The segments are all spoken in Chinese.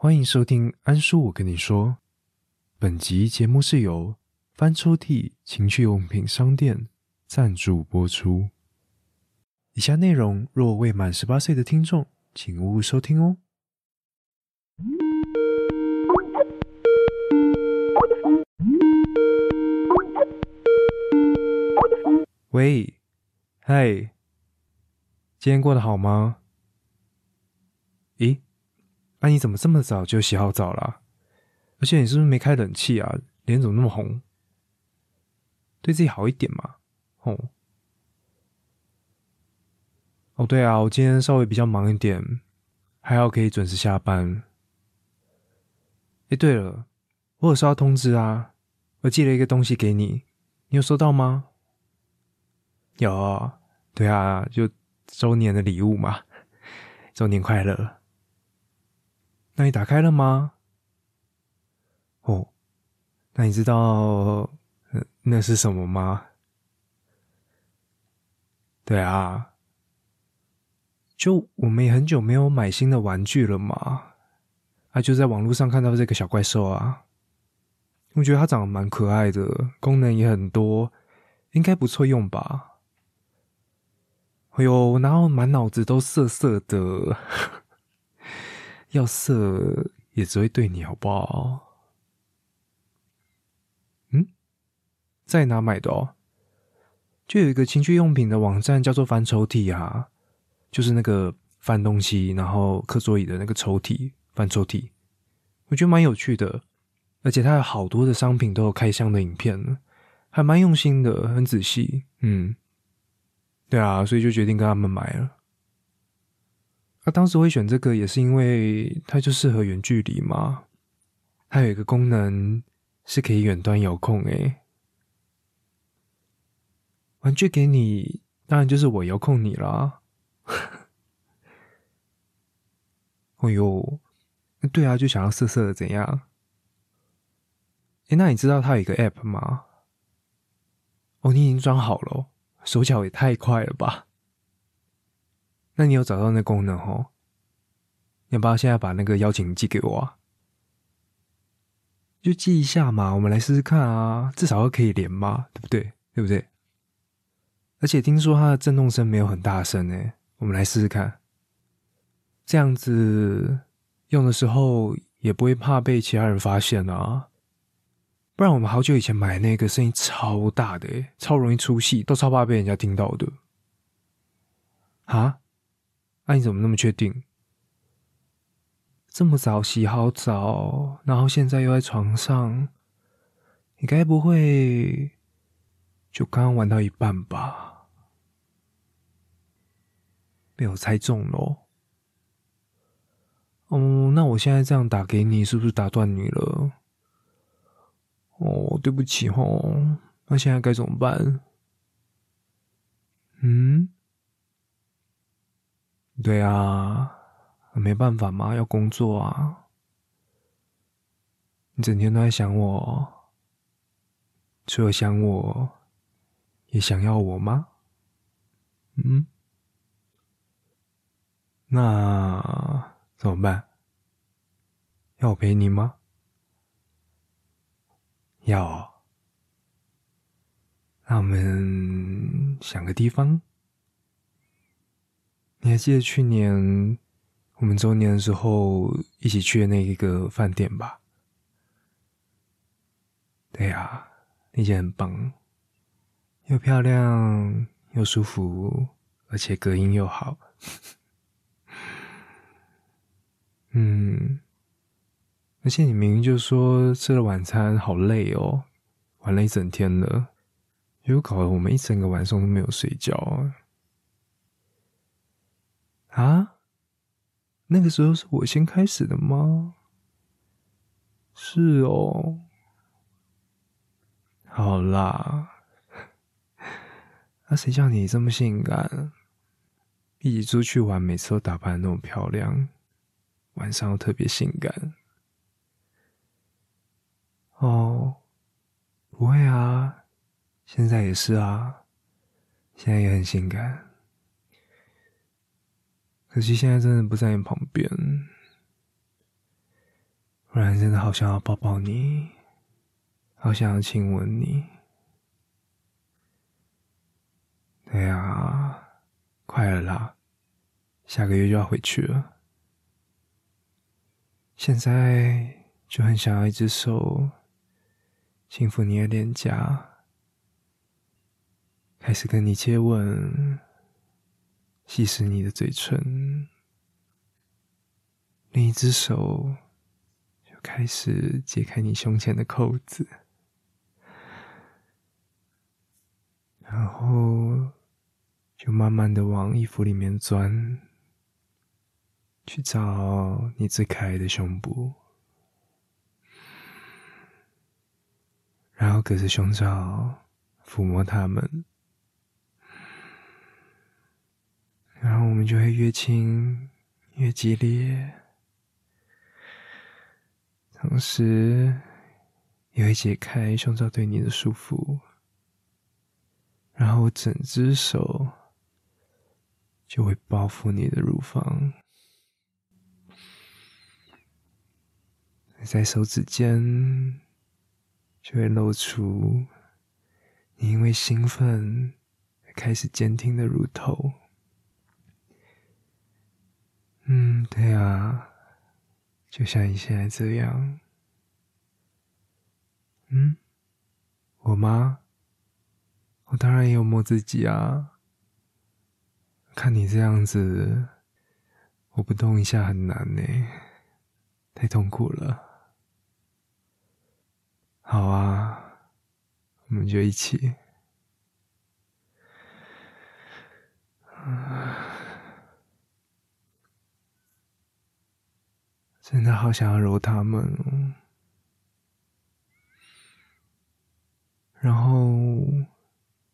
欢迎收听安叔，我跟你说，本集节目是由翻抽屉情趣用品商店赞助播出。以下内容若未满十八岁的听众，请勿收听哦。喂，嗨，今天过得好吗？咦，那、你怎么这么早就洗好澡了？而且你是不是没开冷气啊？脸怎么那么红？对自己好一点嘛，哦。哦，对啊，我今天稍微比较忙一点，还好可以准时下班。哎，对了，我有收到通知啊，我寄了一个东西给你，你有收到吗？有，对啊，就周年的礼物嘛，周年快乐。那你打开了吗？哦，那你知道那是什么吗？对啊。就我们也很久没有买新的玩具了嘛，啊，就在网络上看到这个小怪兽啊，我觉得它长得蛮可爱的，功能也很多，应该不错用吧？哎呦，然后满脑子都色色的，要色也只会对你好不好？嗯，在哪买的哦？就有一个情趣用品的网站叫做翻抽屉啊。就是那个翻东西，然后课桌椅的那个抽屉翻抽屉，我觉得蛮有趣的，而且它有好多的商品都有开箱的影片，还蛮用心的，很仔细。嗯，对啊，所以就决定跟他们买了。那当时会选这个，也是因为它就适合远距离嘛。它有一个功能是可以远端遥控，诶，玩具给你，当然就是我遥控你啦。哎呦，对啊，就想要色色的怎样？哎，那你知道它有一个 App 吗？哦，你已经装好了，手脚也太快了吧？那你有找到那功能哦？你要不要现在把那个邀请寄给我啊？就寄一下嘛，我们来试试看啊，至少要可以连嘛，对不对？对不对？而且听说它的震动声没有很大声诶。我们来试试看，这样子用的时候也不会怕被其他人发现啊。不然我们好久以前买那个声音超大的，超容易出戏，都超怕被人家听到的。啊？那你怎么那么确定？这么早洗好澡，然后现在又在床上，你该不会就刚刚玩到一半吧？被我猜中了，哦，那我现在这样打给你，是不是打断你了？哦，对不起哦，那现在该怎么办？嗯，对啊，没办法嘛，要工作啊。你整天都在想我，除了想我，也想要我吗？嗯。那怎么办？要我陪你吗？要。那我们想个地方。你还记得去年我们周年的时候一起去的那一个饭店吧？对呀，那间很棒，又漂亮又舒服，而且隔音又好。嗯，而且你明明就说吃了晚餐好累哦，玩了一整天了，又搞得我们一整个晚上都没有睡觉啊！啊那个时候是我先开始的吗？是哦，好啦，那 谁叫你这么性感？一起出去玩，每次都打扮那么漂亮。晚上又特别性感哦，不会啊，现在也是啊，现在也很性感，可惜现在真的不在你旁边。不然真的好想要抱抱你，好想要亲吻你。对呀，快了啦，下个月就要回去了。现在就很想要一只手轻抚你的脸颊，开始跟你接吻，吸食你的嘴唇。另一只手就开始解开你胸前的扣子，然后就慢慢的往衣服里面钻，去找你最可爱的胸部，然后隔着胸罩抚摸它们，然后我们就会越轻越激烈。同时，也会解开胸罩对你的束缚，然后整只手就会包覆你的乳房，在手指间就会露出你因为兴奋开始坚挺的乳头。嗯，对啊。就像你现在这样，嗯，我吗？我当然也有摸自己啊。看你这样子，我不动一下很难呢，太痛苦了。好啊，我们就一起。真的好想要揉他们哦，然后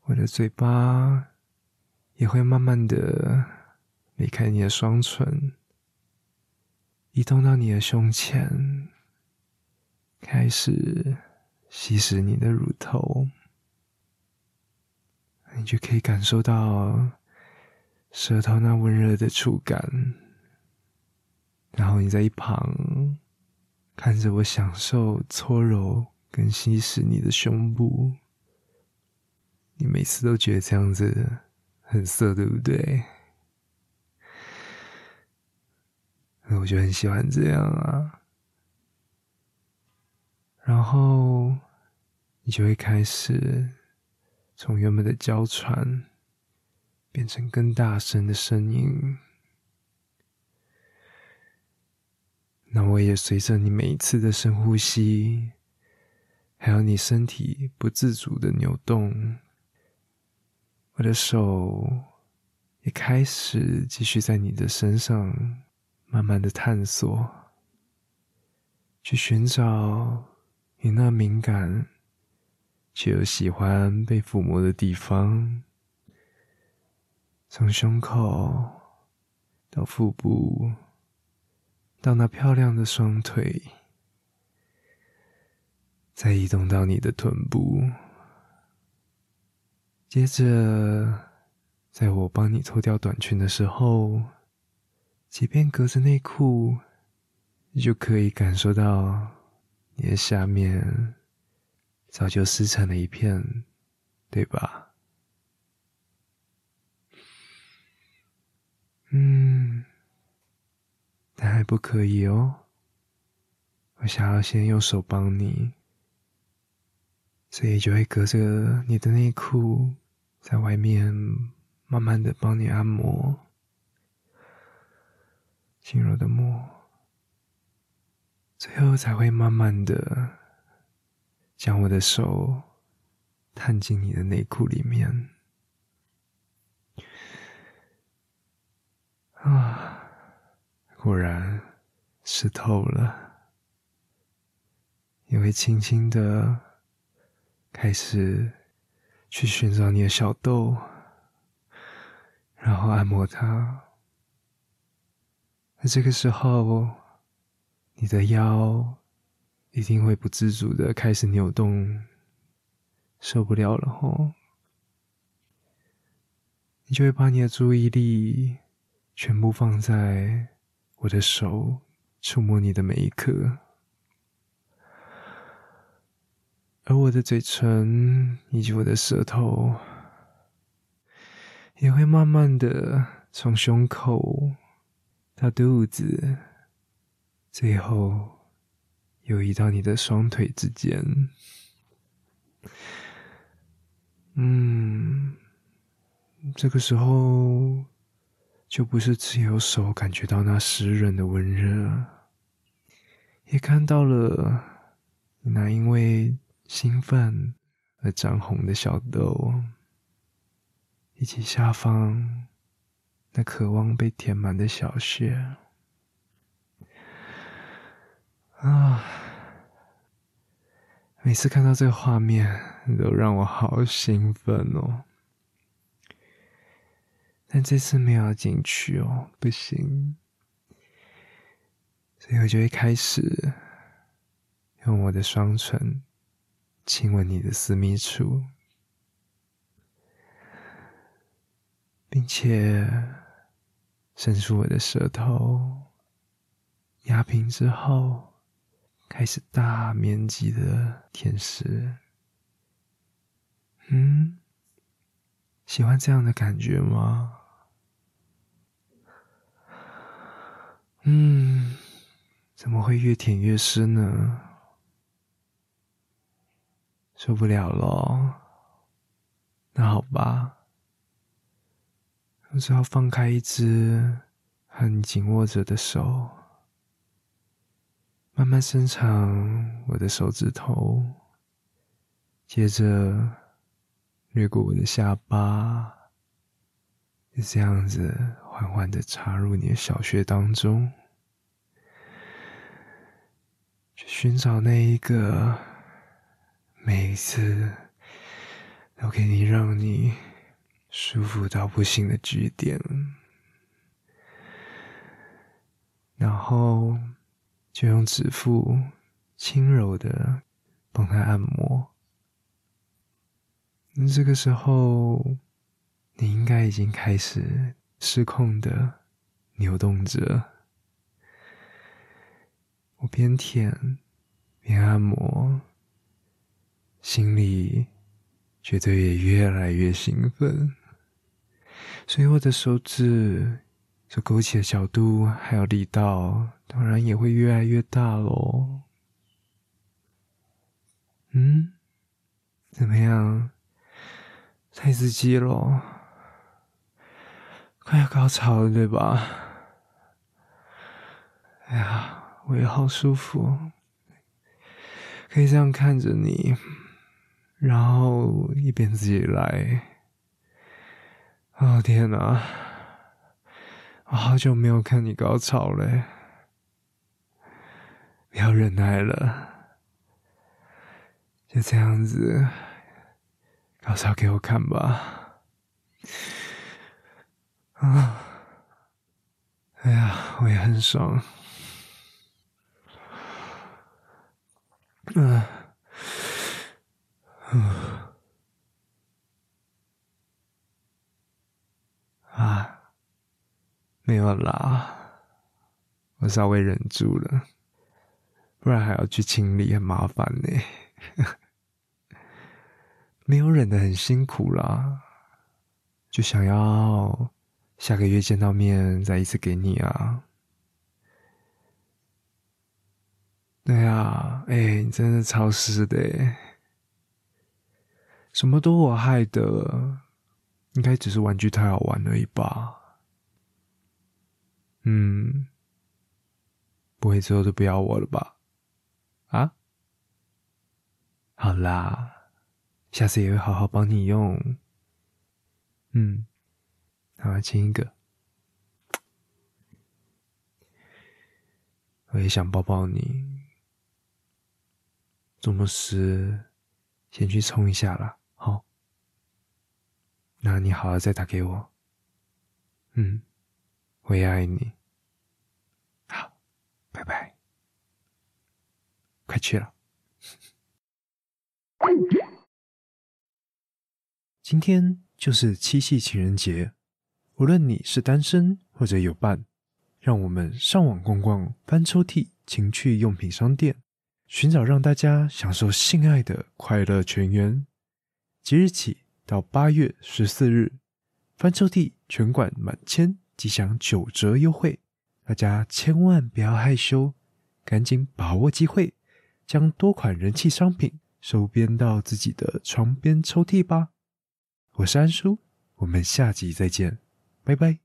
我的嘴巴也会慢慢的离开你的双唇，移动到你的胸前，开始吸食你的乳头，你就可以感受到舌头那温热的触感。然后你在一旁看着我享受搓揉跟吸食你的胸部，你每次都觉得这样子很色，对不对？那我就很喜欢这样啊。然后你就会开始从原本的娇喘变成更大声的声音。那我也随着你每一次的深呼吸，还有你身体不自主的扭动，我的手也开始继续在你的身上慢慢的探索，去寻找你那敏感却又喜欢被抚摸的地方，从胸口到腹部。到那漂亮的双腿，再移动到你的臀部，接着，在我帮你脱掉短裙的时候，即便隔着内裤，你就可以感受到你的下面早就湿成了一片，对吧？嗯。但还不可以哦，我想要先用手帮你，所以就会隔着你的内裤，在外面慢慢的帮你按摩，轻柔的摸，最后才会慢慢的将我的手探进你的内裤里面，啊。果然湿透了，也会轻轻的开始去寻找你的小豆，然后按摩它。那这个时候，你的腰一定会不自主的开始扭动，受不了了吼，你就会把你的注意力全部放在。我的手触摸你的每一刻。而我的嘴唇以及我的舌头也会慢慢的从胸口到肚子最后又移到你的双腿之间。嗯这个时候就不是只有手感觉到那湿润的温热，也看到了那因为。兴奋而涨红的小豆，以及下方那渴望被填满的小穴啊！每次看到这个画面，都让我好兴奋哦。但这次没有进去哦，不行，所以我就会开始用我的双唇。亲吻你的私密处，并且伸出我的舌头，压平之后，开始大面积的舔舐。嗯，喜欢这样的感觉吗？嗯，怎么会越舔越湿呢？受不了了，那好吧，我只好放开一只很紧握着的手，慢慢伸长我的手指头，接着掠过我的下巴，就这样子缓缓的插入你的小穴当中，去寻找那一个。每一次都给你让你舒服到不行的据点，然后就用指腹轻柔的帮他按摩。那这个时候，你应该已经开始失控的扭动着。我边舔边按摩。心里觉得也越来越兴奋，所以我的手指所勾起的角度还有力道，当然也会越来越大喽。嗯，怎么样？太刺激了，快要高潮了，对吧？哎呀，我也好舒服，可以这样看着你。然后一边自己来，哦天哪！我好久没有看你高潮了，不要忍耐了，就这样子高潮给我看吧！啊，哎呀，我也很爽，嗯。啊，没有啦，我稍微忍住了，不然还要去清理，很麻烦呢。没有忍的很辛苦啦，就想要下个月见到面再一次给你啊。对啊，哎，你真的超湿的。什么都我害的，应该只是玩具太好玩而已吧。嗯，不会之后就不要我了吧？啊？好啦，下次也会好好帮你用。嗯，好，亲一个。我也想抱抱你。怎么是先去冲一下啦。好，那你好了再打给我。嗯，我也爱你。好，拜拜。快去了。今天就是七夕情人节，无论你是单身或者有伴，让我们上网逛逛翻抽屉情趣用品商店，寻找让大家享受性爱的快乐泉源。即日起到八月十四日，翻抽屉全馆满千即享九折优惠，大家千万不要害羞，赶紧把握机会，将多款人气商品收编到自己的床边抽屉吧。我是安叔，我们下集再见，拜拜。